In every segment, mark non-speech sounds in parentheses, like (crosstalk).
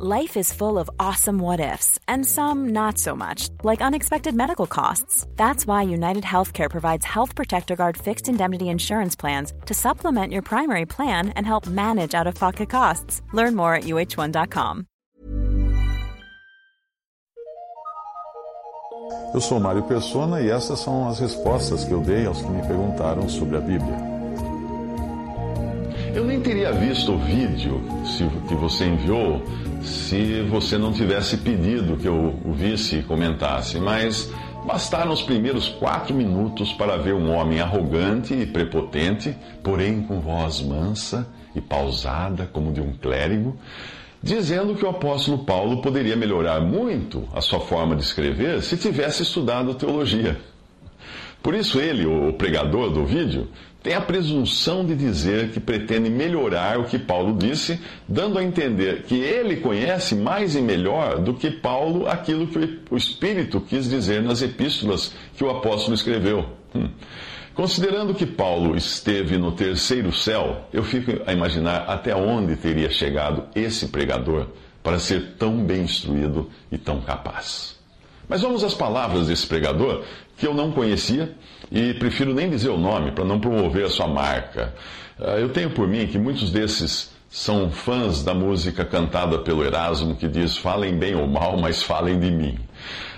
Life is full of awesome what ifs, and some not so much, like unexpected medical costs. That's why United Healthcare provides Health Protector Guard fixed indemnity insurance plans to supplement your primary plan and help manage out of pocket costs. Learn more at uh1.com. Eu sou Mário Persona e essas são as respostas que eu dei aos que me perguntaram sobre a Bíblia. Eu nem teria visto o vídeo que você enviou se você não tivesse pedido que eu o visse e comentasse, mas bastaram os primeiros quatro minutos para ver um homem arrogante e prepotente, porém com voz mansa e pausada, como de um clérigo, dizendo que o apóstolo Paulo poderia melhorar muito a sua forma de escrever se tivesse estudado teologia. Por isso, ele, o pregador do vídeo, tem a presunção de dizer que pretende melhorar o que Paulo disse, dando a entender que ele conhece mais e melhor do que Paulo aquilo que o Espírito quis dizer nas epístolas que o apóstolo escreveu. Hum. Considerando que Paulo esteve no terceiro céu, eu fico a imaginar até onde teria chegado esse pregador para ser tão bem instruído e tão capaz. Mas vamos às palavras desse pregador, que eu não conhecia e prefiro nem dizer o nome para não promover a sua marca. Ah, eu tenho por mim que muitos desses são fãs da música cantada pelo Erasmo que diz: Falem bem ou mal, mas falem de mim.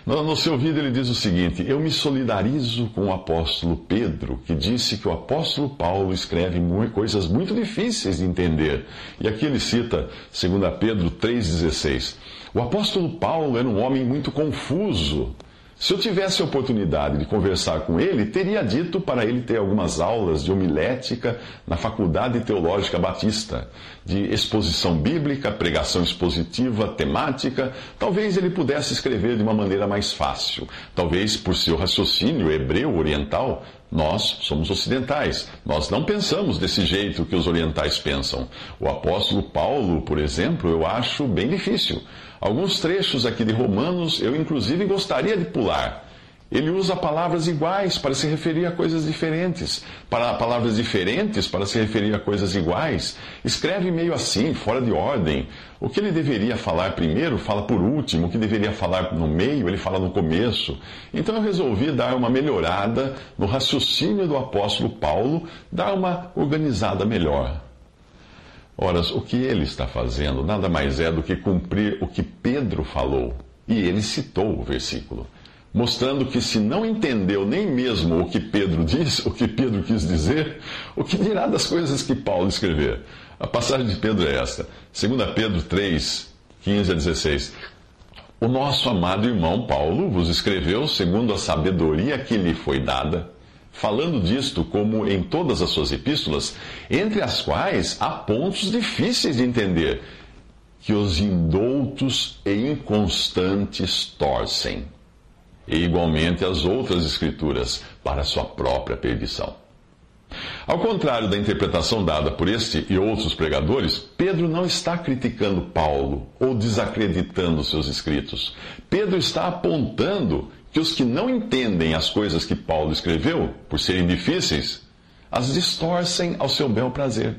No, seu vídeo ele diz o seguinte: Eu me solidarizo com o apóstolo Pedro, que disse que o apóstolo Paulo escreve coisas muito difíceis de entender. E aqui ele cita 2 Pedro 3,16. O apóstolo Paulo era um homem muito confuso se eu tivesse a oportunidade de conversar com ele, teria dito para ele ter algumas aulas de homilética na Faculdade Teológica Batista, de exposição bíblica, pregação expositiva, temática. Talvez ele pudesse escrever de uma maneira mais fácil. Talvez por seu raciocínio hebreu oriental, nós somos ocidentais. Nós não pensamos desse jeito que os orientais pensam. O apóstolo Paulo, por exemplo, eu acho bem difícil. Alguns trechos aqui de Romanos eu, inclusive, gostaria de pular. Ele usa palavras iguais para se referir a coisas diferentes, para palavras diferentes para se referir a coisas iguais. Escreve meio assim, fora de ordem. O que ele deveria falar primeiro, fala por último. O que deveria falar no meio, ele fala no começo. Então eu resolvi dar uma melhorada no raciocínio do apóstolo Paulo, dar uma organizada melhor. Ora, o que ele está fazendo nada mais é do que cumprir o que Pedro falou. E ele citou o versículo, mostrando que se não entendeu nem mesmo o que Pedro disse, o que Pedro quis dizer, o que dirá das coisas que Paulo escrever? A passagem de Pedro é esta, 2 Pedro 3, 15 a 16. O nosso amado irmão Paulo vos escreveu segundo a sabedoria que lhe foi dada falando disto como em todas as suas epístolas, entre as quais há pontos difíceis de entender, que os indoutos e inconstantes torcem, e igualmente as outras escrituras, para sua própria perdição. Ao contrário da interpretação dada por este e outros pregadores, Pedro não está criticando Paulo ou desacreditando seus escritos. Pedro está apontando que os que não entendem as coisas que Paulo escreveu, por serem difíceis, as distorcem ao seu bel prazer.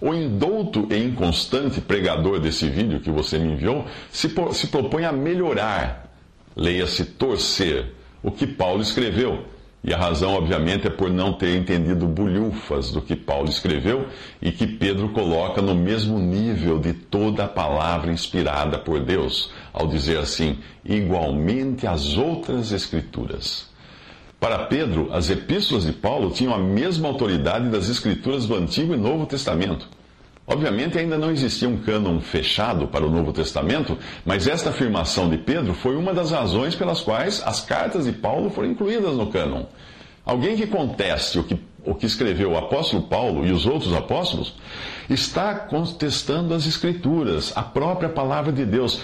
O indouto e inconstante pregador desse vídeo que você me enviou se, se propõe a melhorar, leia-se torcer, o que Paulo escreveu e a razão, obviamente, é por não ter entendido bulhufas do que Paulo escreveu e que Pedro coloca no mesmo nível de toda a palavra inspirada por Deus, ao dizer assim, igualmente as outras Escrituras. Para Pedro, as epístolas de Paulo tinham a mesma autoridade das Escrituras do Antigo e Novo Testamento. Obviamente ainda não existia um cânon fechado para o Novo Testamento, mas esta afirmação de Pedro foi uma das razões pelas quais as cartas de Paulo foram incluídas no cânon. Alguém que conteste o que, o que escreveu o apóstolo Paulo e os outros apóstolos está contestando as Escrituras, a própria palavra de Deus.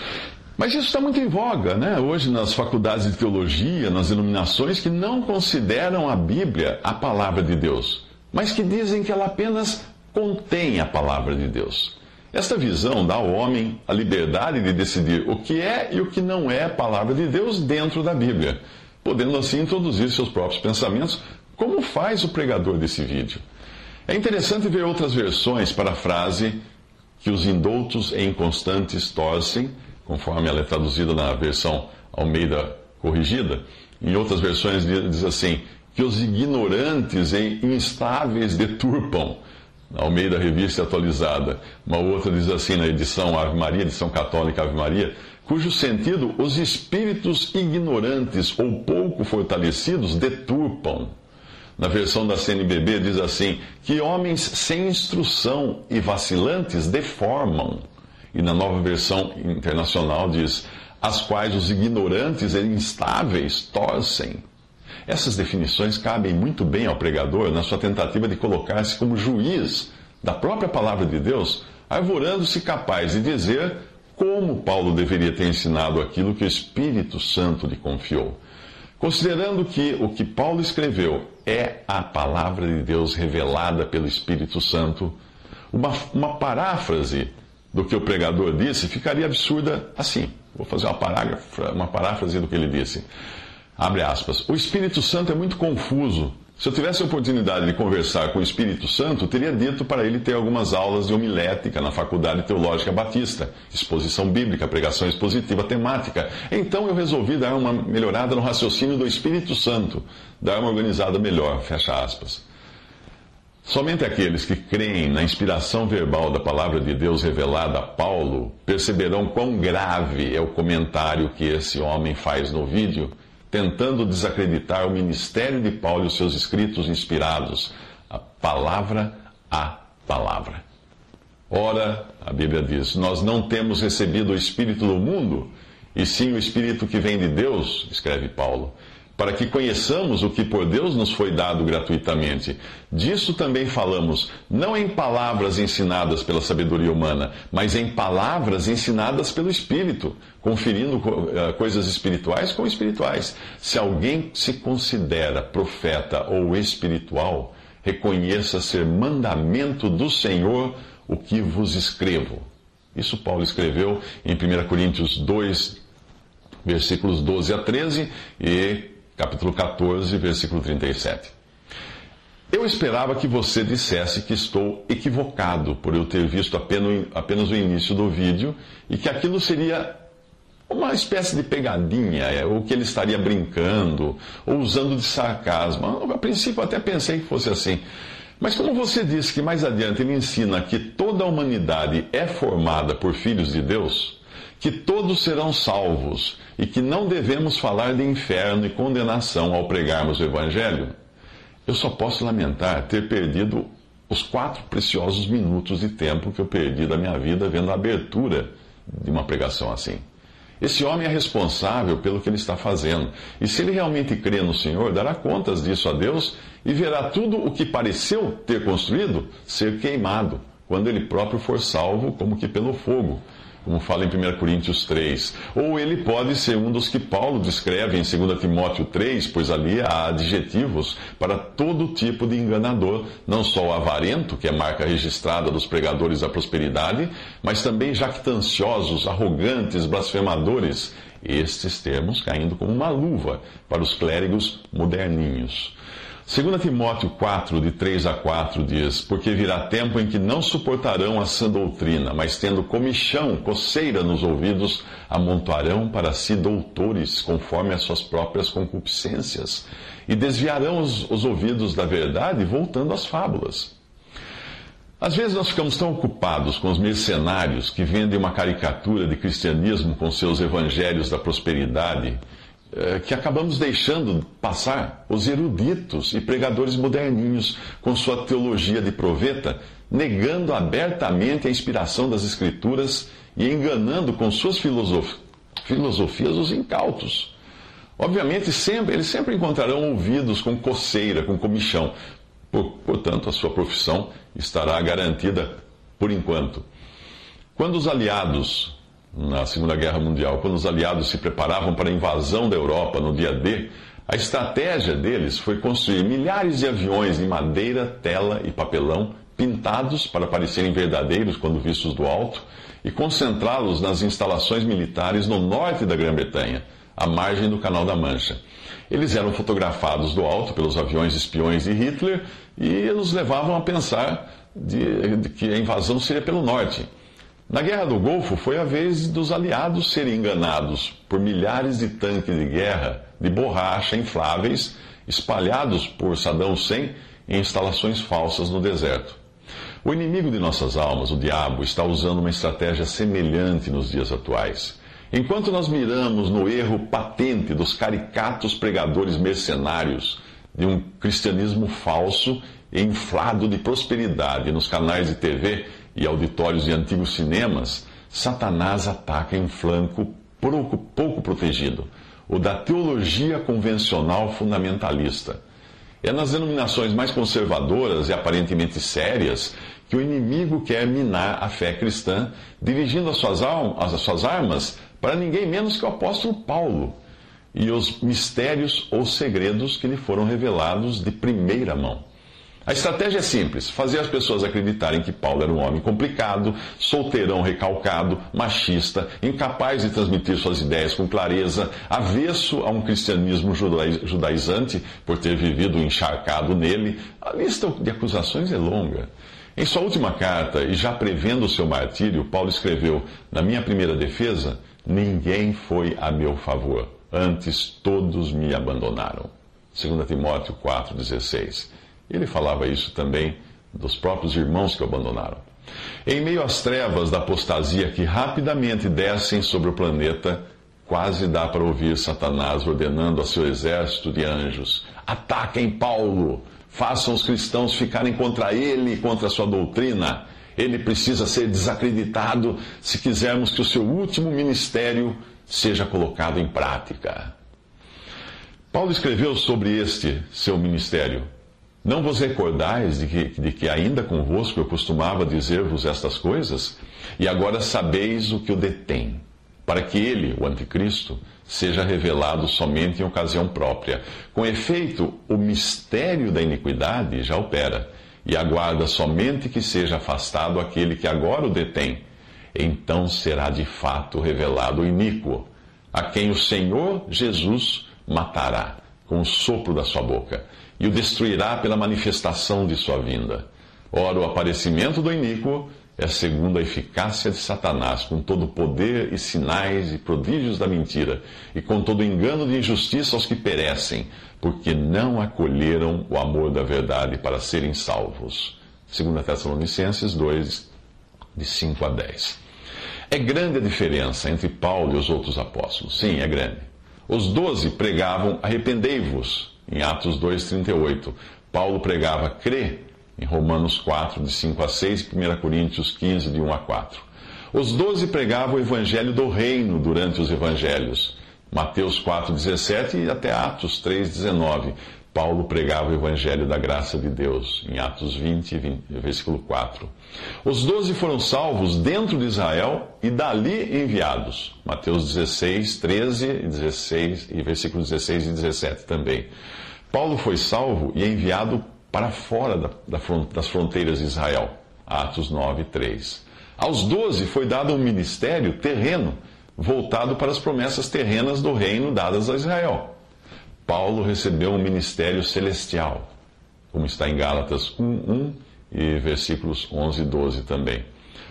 Mas isso está muito em voga, né? Hoje nas faculdades de teologia, nas iluminações, que não consideram a Bíblia a palavra de Deus, mas que dizem que ela apenas contém a palavra de Deus. Esta visão dá ao homem a liberdade de decidir o que é e o que não é a palavra de Deus dentro da Bíblia, podendo assim introduzir seus próprios pensamentos, como faz o pregador desse vídeo. É interessante ver outras versões para a frase que os indoutos e inconstantes torcem, conforme ela é traduzida na versão Almeida corrigida. Em outras versões diz assim: que os ignorantes e instáveis deturpam. Almeida Revista Atualizada. Uma outra diz assim na edição Ave Maria, edição católica Ave Maria, cujo sentido os espíritos ignorantes ou pouco fortalecidos deturpam. Na versão da CNBB diz assim: que homens sem instrução e vacilantes deformam. E na nova versão internacional diz: as quais os ignorantes e instáveis torcem. Essas definições cabem muito bem ao pregador na sua tentativa de colocar-se como juiz da própria palavra de Deus, arvorando-se capaz de dizer como Paulo deveria ter ensinado aquilo que o Espírito Santo lhe confiou. Considerando que o que Paulo escreveu é a palavra de Deus revelada pelo Espírito Santo, uma, uma paráfrase do que o pregador disse ficaria absurda assim. Vou fazer uma, uma paráfrase do que ele disse. Abre aspas. O Espírito Santo é muito confuso se eu tivesse a oportunidade de conversar com o Espírito Santo, teria dito para ele ter algumas aulas de homilética na Faculdade Teológica Batista, exposição bíblica, pregação expositiva temática. Então eu resolvi dar uma melhorada no raciocínio do Espírito Santo, dar uma organizada melhor, fecha aspas. Somente aqueles que creem na inspiração verbal da palavra de Deus revelada a Paulo perceberão quão grave é o comentário que esse homem faz no vídeo tentando desacreditar o ministério de Paulo e os seus escritos inspirados, a palavra a palavra. Ora, a Bíblia diz: Nós não temos recebido o Espírito do mundo, e sim o Espírito que vem de Deus, escreve Paulo para que conheçamos o que por Deus nos foi dado gratuitamente. Disso também falamos, não em palavras ensinadas pela sabedoria humana, mas em palavras ensinadas pelo Espírito, conferindo eh, coisas espirituais com espirituais. Se alguém se considera profeta ou espiritual, reconheça ser mandamento do Senhor o que vos escrevo. Isso Paulo escreveu em 1 Coríntios 2, versículos 12 a 13 e capítulo 14, versículo 37. Eu esperava que você dissesse que estou equivocado por eu ter visto apenas, o início do vídeo e que aquilo seria uma espécie de pegadinha, é, ou que ele estaria brincando, ou usando de sarcasmo. A princípio até pensei que fosse assim. Mas como você disse que mais adiante ele ensina que toda a humanidade é formada por filhos de Deus, que todos serão salvos e que não devemos falar de inferno e condenação ao pregarmos o Evangelho, eu só posso lamentar ter perdido os quatro preciosos minutos de tempo que eu perdi da minha vida vendo a abertura de uma pregação assim. Esse homem é responsável pelo que ele está fazendo. E se ele realmente crê no Senhor, dará contas disso a Deus e verá tudo o que pareceu ter construído ser queimado, quando ele próprio for salvo, como que pelo fogo como fala em 1 Coríntios 3. Ou ele pode ser um dos que Paulo descreve em 2 Timóteo 3, pois ali há adjetivos para todo tipo de enganador, não só o avarento, que é marca registrada dos pregadores da prosperidade, mas também jactanciosos, arrogantes, blasfemadores, estes termos caindo como uma luva para os clérigos moderninhos. 2 Timóteo 4, de 3 a 4, diz: Porque virá tempo em que não suportarão a sã doutrina, mas tendo comichão, coceira nos ouvidos, amontoarão para si doutores, conforme as suas próprias concupiscências, e desviarão os, os ouvidos da verdade, voltando às fábulas. Às vezes nós ficamos tão ocupados com os mercenários que vendem uma caricatura de cristianismo com seus evangelhos da prosperidade que acabamos deixando passar os eruditos e pregadores moderninhos com sua teologia de proveta, negando abertamente a inspiração das Escrituras e enganando com suas filosof filosofias os incautos. Obviamente, sempre, eles sempre encontrarão ouvidos com coceira, com comichão. Portanto, a sua profissão estará garantida por enquanto. Quando os aliados na Segunda Guerra Mundial, quando os aliados se preparavam para a invasão da Europa no dia D, a estratégia deles foi construir milhares de aviões em madeira, tela e papelão, pintados para parecerem verdadeiros quando vistos do alto, e concentrá-los nas instalações militares no norte da Grã-Bretanha, à margem do Canal da Mancha. Eles eram fotografados do alto pelos aviões espiões de Hitler e nos levavam a pensar de, de que a invasão seria pelo norte. Na Guerra do Golfo foi a vez dos aliados serem enganados por milhares de tanques de guerra de borracha infláveis espalhados por Saddam Hussein em instalações falsas no deserto. O inimigo de nossas almas, o diabo, está usando uma estratégia semelhante nos dias atuais. Enquanto nós miramos no erro patente dos caricatos pregadores mercenários de um cristianismo falso e inflado de prosperidade nos canais de TV e auditórios de antigos cinemas, Satanás ataca em um flanco pouco, pouco protegido, o da teologia convencional fundamentalista. É nas denominações mais conservadoras e aparentemente sérias que o inimigo quer minar a fé cristã, dirigindo as suas, almas, as suas armas para ninguém menos que o apóstolo Paulo e os mistérios ou segredos que lhe foram revelados de primeira mão. A estratégia é simples: fazer as pessoas acreditarem que Paulo era um homem complicado, solteirão recalcado, machista, incapaz de transmitir suas ideias com clareza, avesso a um cristianismo judaizante por ter vivido encharcado nele. A lista de acusações é longa. Em sua última carta, e já prevendo o seu martírio, Paulo escreveu: Na minha primeira defesa, ninguém foi a meu favor, antes todos me abandonaram. 2 Timóteo 4,16. Ele falava isso também dos próprios irmãos que o abandonaram. Em meio às trevas da apostasia que rapidamente descem sobre o planeta, quase dá para ouvir Satanás ordenando a seu exército de anjos: ataquem Paulo, façam os cristãos ficarem contra ele e contra a sua doutrina. Ele precisa ser desacreditado se quisermos que o seu último ministério seja colocado em prática. Paulo escreveu sobre este seu ministério não vos recordais de que, de que ainda convosco eu costumava dizer-vos estas coisas? E agora sabeis o que o detém, para que ele, o Anticristo, seja revelado somente em ocasião própria. Com efeito, o mistério da iniquidade já opera, e aguarda somente que seja afastado aquele que agora o detém. Então será de fato revelado o iníquo, a quem o Senhor Jesus matará com o sopro da sua boca e o destruirá pela manifestação de sua vinda. Ora, o aparecimento do iníquo é segundo a eficácia de Satanás, com todo o poder e sinais e prodígios da mentira, e com todo o engano de injustiça aos que perecem, porque não acolheram o amor da verdade para serem salvos. 2 Tessalonicenses 2, de 5 a 10. É grande a diferença entre Paulo e os outros apóstolos. Sim, é grande. Os doze pregavam: arrependei-vos em Atos 2,38. Paulo pregava crê em Romanos 4, de 5 a 6, e 1 Coríntios 15, de 1 a 4. Os doze pregavam o evangelho do reino durante os evangelhos. Mateus 4,17 e até Atos 3,19. Paulo pregava o evangelho da graça de Deus, em Atos 20, 20 versículo 4. Os doze foram salvos dentro de Israel e dali enviados. Mateus 16, 13 e 16, e versículos 16 e 17 também. Paulo foi salvo e enviado para fora da, da, das fronteiras de Israel. Atos 9, 3. Aos doze foi dado um ministério terreno, voltado para as promessas terrenas do reino dadas a Israel. Paulo recebeu um ministério celestial, como está em Gálatas 1, 1 e versículos 11 e 12 também.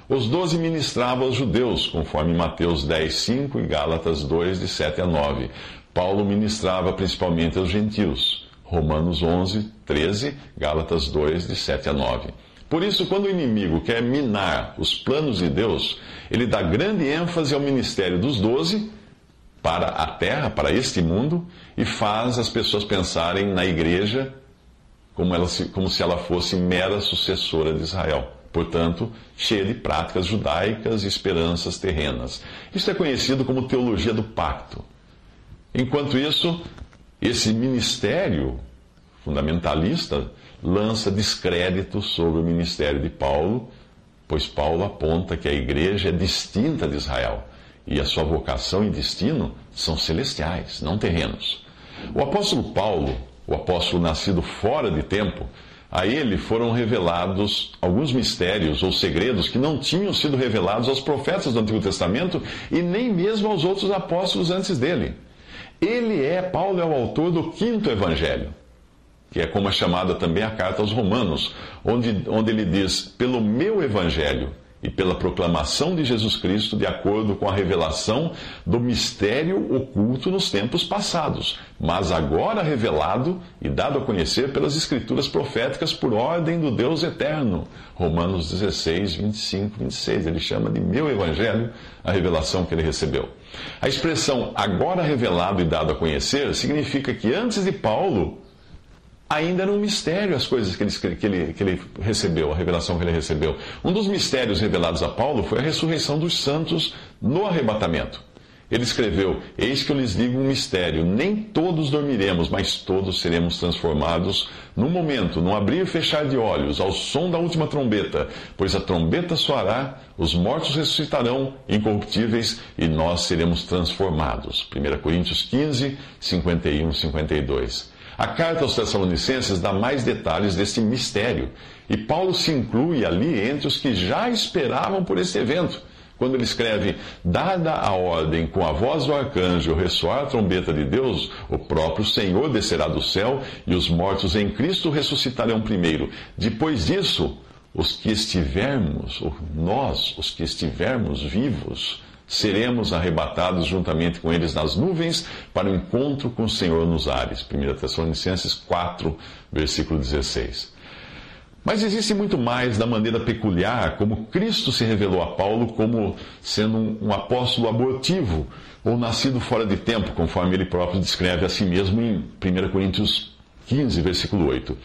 Os doze ministravam aos judeus, conforme Mateus 10, 5 e Gálatas 2, de 7 a 9. Paulo ministrava principalmente aos gentios, Romanos 11, 13, Gálatas 2, de 7 a 9. Por isso, quando o inimigo quer minar os planos de Deus, ele dá grande ênfase ao ministério dos doze para a terra, para este mundo, e faz as pessoas pensarem na igreja como, ela, como se ela fosse mera sucessora de Israel. Portanto, cheia de práticas judaicas e esperanças terrenas. Isso é conhecido como teologia do pacto. Enquanto isso, esse ministério fundamentalista lança descrédito sobre o ministério de Paulo, pois Paulo aponta que a igreja é distinta de Israel e a sua vocação e destino são celestiais, não terrenos. O apóstolo Paulo, o apóstolo nascido fora de tempo, a ele foram revelados alguns mistérios ou segredos que não tinham sido revelados aos profetas do Antigo Testamento e nem mesmo aos outros apóstolos antes dele. Ele é, Paulo é o autor do quinto evangelho, que é como é chamada também a carta aos Romanos, onde, onde ele diz: pelo meu evangelho e pela proclamação de Jesus Cristo, de acordo com a revelação do mistério oculto nos tempos passados, mas agora revelado e dado a conhecer pelas Escrituras proféticas por ordem do Deus eterno. Romanos 16, 25, 26. Ele chama de meu evangelho a revelação que ele recebeu. A expressão agora revelado e dado a conhecer significa que antes de Paulo ainda era um mistério as coisas que ele, que, ele, que ele recebeu, a revelação que ele recebeu. Um dos mistérios revelados a Paulo foi a ressurreição dos santos no arrebatamento. Ele escreveu: Eis que eu lhes digo um mistério: nem todos dormiremos, mas todos seremos transformados num momento, num abrir e fechar de olhos, ao som da última trombeta. Pois a trombeta soará, os mortos ressuscitarão incorruptíveis e nós seremos transformados. 1 Coríntios 15, 51, 52. A carta aos Tessalonicenses dá mais detalhes desse mistério, e Paulo se inclui ali entre os que já esperavam por esse evento. Quando ele escreve, dada a ordem com a voz do arcanjo ressoar a trombeta de Deus, o próprio Senhor descerá do céu e os mortos em Cristo ressuscitarão primeiro. Depois disso, os que estivermos, nós, os que estivermos vivos, seremos arrebatados juntamente com eles nas nuvens para o encontro com o Senhor nos ares. 1 Tessalonicenses 4, versículo 16. Mas existe muito mais da maneira peculiar como Cristo se revelou a Paulo como sendo um, apóstolo abortivo ou nascido fora de tempo, conforme ele próprio descreve a si mesmo em 1 Coríntios 15, versículo 8.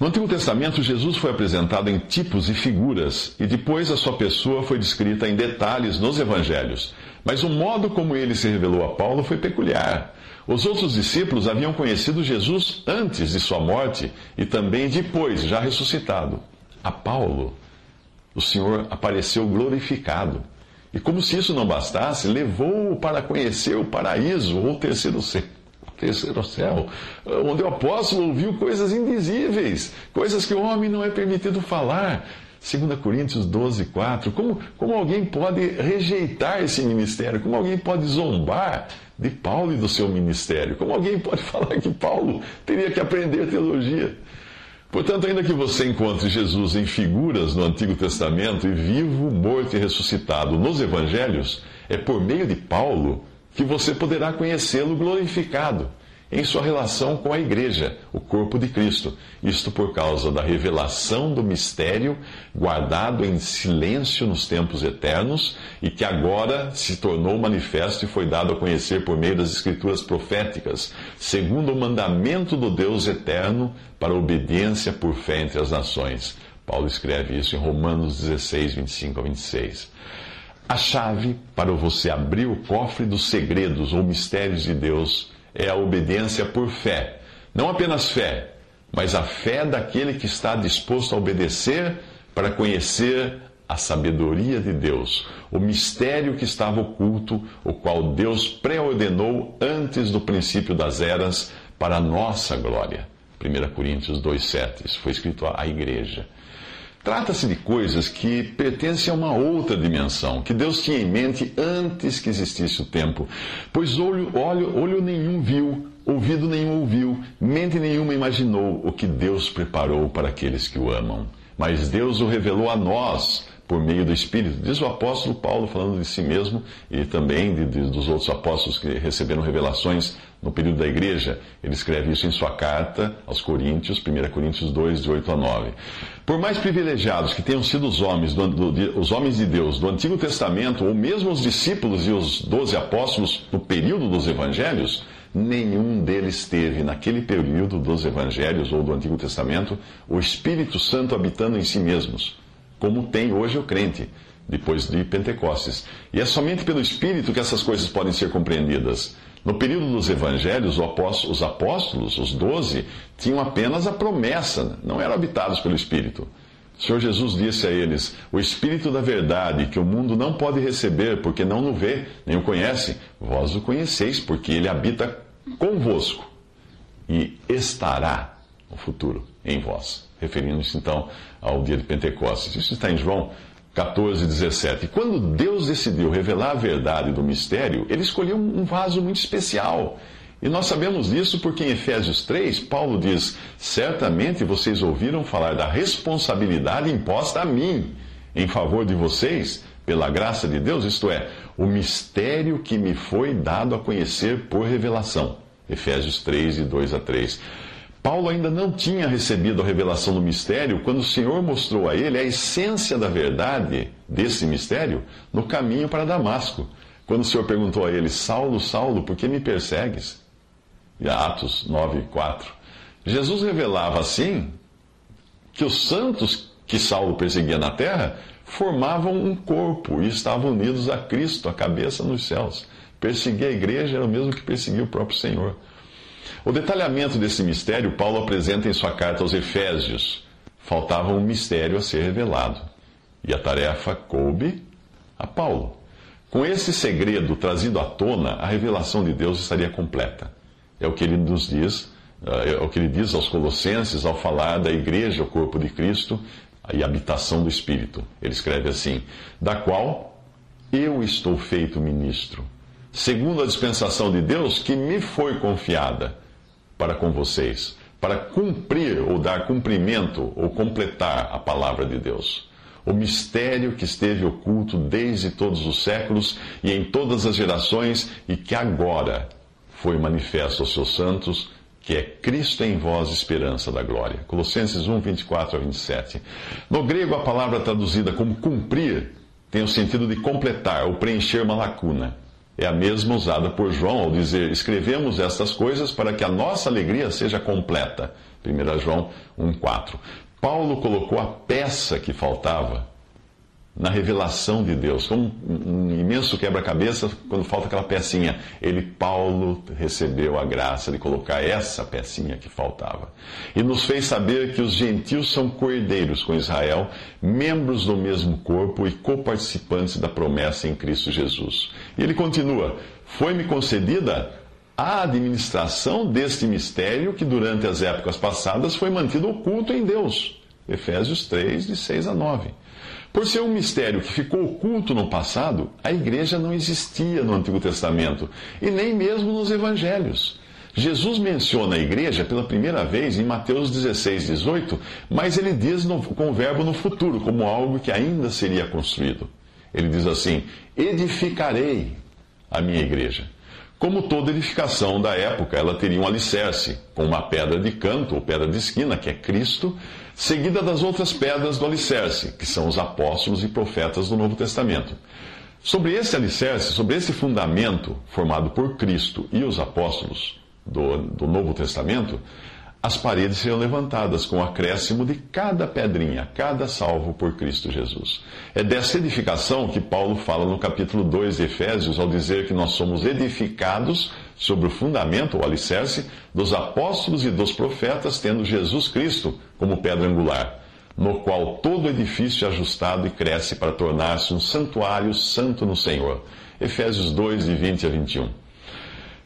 No Antigo Testamento, Jesus foi apresentado em tipos e figuras, e depois a sua pessoa foi descrita em detalhes nos evangelhos. Mas o modo como ele se revelou a Paulo foi peculiar. Os outros discípulos haviam conhecido Jesus antes de sua morte e também depois, já ressuscitado. A Paulo, o Senhor apareceu glorificado. E como se isso não bastasse, levou-o para conhecer o paraíso ou o terceiro céu terceiro céu, onde o apóstolo ouviu coisas indizíveis, coisas que o homem não é permitido falar. 2 Coríntios 12, 4. Como, como alguém pode rejeitar esse ministério? Como alguém pode zombar de Paulo e do seu ministério? Como alguém pode (laughs) falar que Paulo teria que aprender teologia? Portanto, ainda que você encontre Jesus em figuras no Antigo Testamento e vivo, morto e ressuscitado nos Evangelhos, é por meio de Paulo que você poderá conhecê-lo glorificado em sua relação com a igreja, o corpo de Cristo. Isto por causa da revelação do mistério guardado em silêncio nos tempos eternos e que agora se tornou manifesto e foi dado a conhecer por meio das escrituras proféticas, segundo o mandamento do Deus eterno para obediência por fé entre as nações. Paulo escreve isso em Romanos 16, 25 a 26. A chave para você abrir o cofre dos segredos ou mistérios de Deus é a obediência por fé. Não apenas fé, mas a fé daquele que está disposto a obedecer para conhecer a sabedoria de Deus, o mistério que estava oculto, o qual Deus preordenou antes do princípio das eras para a nossa glória. 1 Coríntios 2,7. Isso foi escrito à igreja. Trata-se de coisas que pertencem a uma outra dimensão, que Deus tinha em mente antes que existisse o tempo. Pois olho, olho, olho nenhum viu, ouvido nenhum ouviu, mente nenhuma imaginou o que Deus preparou para aqueles que o amam. Mas Deus o revelou a nós por meio do Espírito. Diz o apóstolo Paulo, falando de si mesmo e também de, de, dos outros apóstolos que receberam revelações no período da igreja. Ele escreve isso em sua carta aos Coríntios, 1 Coríntios 2, de 8 a 9. Por mais privilegiados que tenham sido os homens, do, do, os homens de Deus do Antigo Testamento, ou mesmo os discípulos e os doze apóstolos no período dos evangelhos, nenhum deles teve, naquele período dos evangelhos ou do Antigo Testamento, o Espírito Santo habitando em si mesmos como tem hoje o crente, depois de Pentecostes. E é somente pelo Espírito que essas coisas podem ser compreendidas. No período dos evangelhos, os apóstolos, os doze, tinham apenas a promessa, não eram habitados pelo Espírito. O Senhor Jesus disse a eles: O Espírito da Verdade, que o mundo não pode receber, porque não o vê, nem o conhece, vós o conheceis, porque ele habita convosco e estará no futuro em vós. Referindo-se então ao dia de Pentecostes. Isso está em João 14, 17. E quando Deus decidiu revelar a verdade do mistério, ele escolheu um vaso muito especial. E nós sabemos disso porque em Efésios 3, Paulo diz: Certamente vocês ouviram falar da responsabilidade imposta a mim em favor de vocês, pela graça de Deus, isto é, o mistério que me foi dado a conhecer por revelação. Efésios 3, de 2 a 3. Paulo ainda não tinha recebido a revelação do mistério quando o Senhor mostrou a ele a essência da verdade desse mistério no caminho para Damasco. Quando o Senhor perguntou a ele: Saulo, Saulo, por que me persegues? E Atos 9, 4. Jesus revelava assim que os santos que Saulo perseguia na terra formavam um corpo e estavam unidos a Cristo, a cabeça nos céus. Perseguir a igreja era o mesmo que perseguir o próprio Senhor. O detalhamento desse mistério Paulo apresenta em sua carta aos Efésios. Faltava um mistério a ser revelado. E a tarefa coube a Paulo. Com esse segredo trazido à tona, a revelação de Deus estaria completa. É o que ele nos diz, é o que ele diz aos Colossenses ao falar da igreja, o corpo de Cristo e habitação do Espírito. Ele escreve assim: da qual eu estou feito ministro, segundo a dispensação de Deus que me foi confiada para com vocês, para cumprir ou dar cumprimento ou completar a palavra de Deus. O mistério que esteve oculto desde todos os séculos e em todas as gerações e que agora foi manifesto aos seus santos, que é Cristo em vós, esperança da glória. Colossenses 1, 24 a 27. No grego, a palavra traduzida como cumprir tem o sentido de completar ou preencher uma lacuna é a mesma usada por João ao dizer: Escrevemos estas coisas para que a nossa alegria seja completa. 1 João 1,4. Paulo colocou a peça que faltava na revelação de Deus, como um, imenso quebra-cabeça quando falta aquela pecinha. Ele, Paulo, recebeu a graça de colocar essa pecinha que faltava. E nos fez saber que os gentios são coerdeiros com Israel, membros do mesmo corpo e coparticipantes da promessa em Cristo Jesus. E ele continua: Foi-me concedida a administração deste mistério que durante as épocas passadas foi mantido oculto em Deus. Efésios 3, de 6 a 9. Por ser um mistério que ficou oculto no passado, a igreja não existia no Antigo Testamento e nem mesmo nos evangelhos. Jesus menciona a igreja pela primeira vez em Mateus 16, 18, mas ele diz no, com o verbo no futuro, como algo que ainda seria construído. Ele diz assim: Edificarei a minha igreja. Como toda edificação da época, ela teria um alicerce, com uma pedra de canto ou pedra de esquina, que é Cristo, seguida das outras pedras do alicerce, que são os apóstolos e profetas do Novo Testamento. Sobre esse alicerce, sobre esse fundamento formado por Cristo e os apóstolos do, do Novo Testamento, as paredes serão levantadas com o acréscimo de cada pedrinha, cada salvo por Cristo Jesus. É dessa edificação que Paulo fala no capítulo 2 de Efésios, ao dizer que nós somos edificados sobre o fundamento, o alicerce, dos apóstolos e dos profetas, tendo Jesus Cristo como pedra angular, no qual todo edifício é ajustado e cresce para tornar-se um santuário santo no Senhor. Efésios 2, de 20 a 21.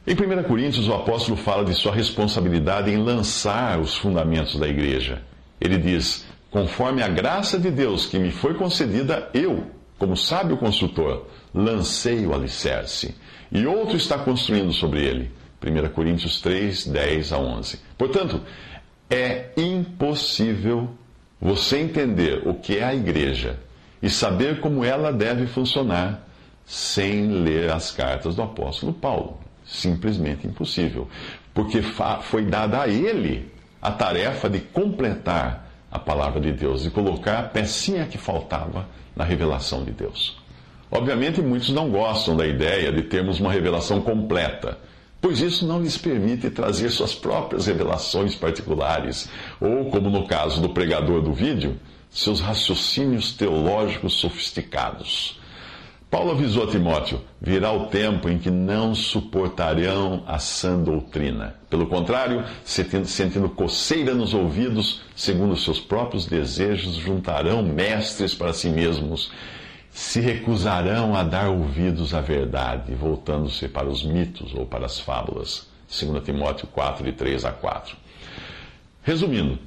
Em 1 Coríntios, o apóstolo fala de sua responsabilidade em lançar os fundamentos da igreja. Ele diz: Conforme a graça de Deus que me foi concedida, eu, como sábio construtor, lancei o alicerce, e outro está construindo sobre ele. 1 Coríntios 3, 10 a 11. Portanto, é impossível você entender o que é a igreja e saber como ela deve funcionar sem ler as cartas do apóstolo Paulo simplesmente impossível, porque foi dada a ele a tarefa de completar a palavra de Deus, de colocar a pecinha que faltava na revelação de Deus. Obviamente, muitos não gostam da ideia de termos uma revelação completa, pois isso não lhes permite trazer suas próprias revelações particulares, ou, como no caso do pregador do vídeo, seus raciocínios teológicos sofisticados. Paulo avisou a Timóteo: virá o tempo em que não suportarão a sã doutrina. Pelo contrário, sentindo coceira nos ouvidos, segundo seus próprios desejos, juntarão mestres para si mesmos, se recusarão a dar ouvidos à verdade, voltando-se para os mitos ou para as fábulas. 2 Timóteo 4, de 3 a 4. Resumindo,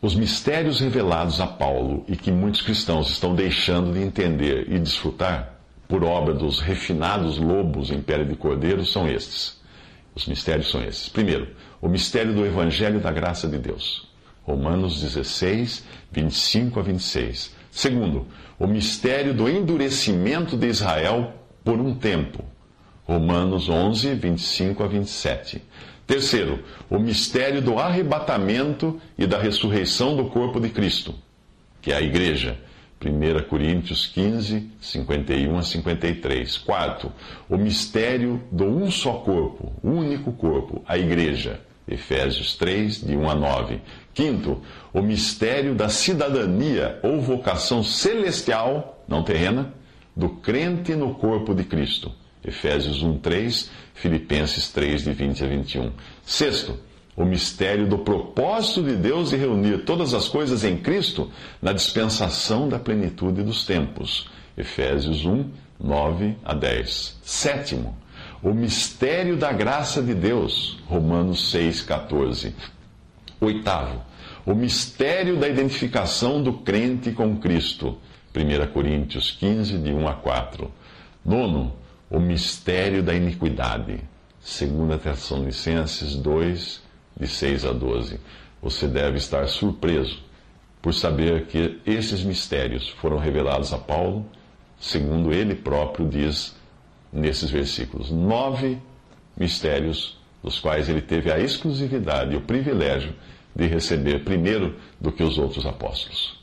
os mistérios revelados a Paulo e que muitos cristãos estão deixando de entender e desfrutar por obra dos refinados lobos em pele de cordeiro são estes. Os mistérios são esses. Primeiro, o mistério do Evangelho da graça de Deus. Romanos 16, 25 a 26. Segundo, o mistério do endurecimento de Israel por um tempo. Romanos 11, 25 a 27. Terceiro, o mistério do arrebatamento e da ressurreição do corpo de Cristo, que é a igreja. 1 Coríntios 15, 51 a 53. Quarto, o mistério do um só corpo, único corpo, a igreja. Efésios 3, de 1 a 9. Quinto, o mistério da cidadania ou vocação celestial, não terrena, do crente no corpo de Cristo. Efésios 1, 3, Filipenses 3, de 20 a 21. Sexto, o mistério do propósito de Deus de reunir todas as coisas em Cristo na dispensação da plenitude dos tempos. Efésios 1, 9 a 10. Sétimo, o mistério da graça de Deus. Romanos 6, 14. Oitavo, o mistério da identificação do crente com Cristo. 1 Coríntios 15, de 1 a 4. Nono, o mistério da iniquidade. 2 Tessalonicenses 2, de 6 a 12. Você deve estar surpreso por saber que esses mistérios foram revelados a Paulo, segundo ele próprio diz nesses versículos. Nove mistérios, dos quais ele teve a exclusividade e o privilégio de receber primeiro do que os outros apóstolos.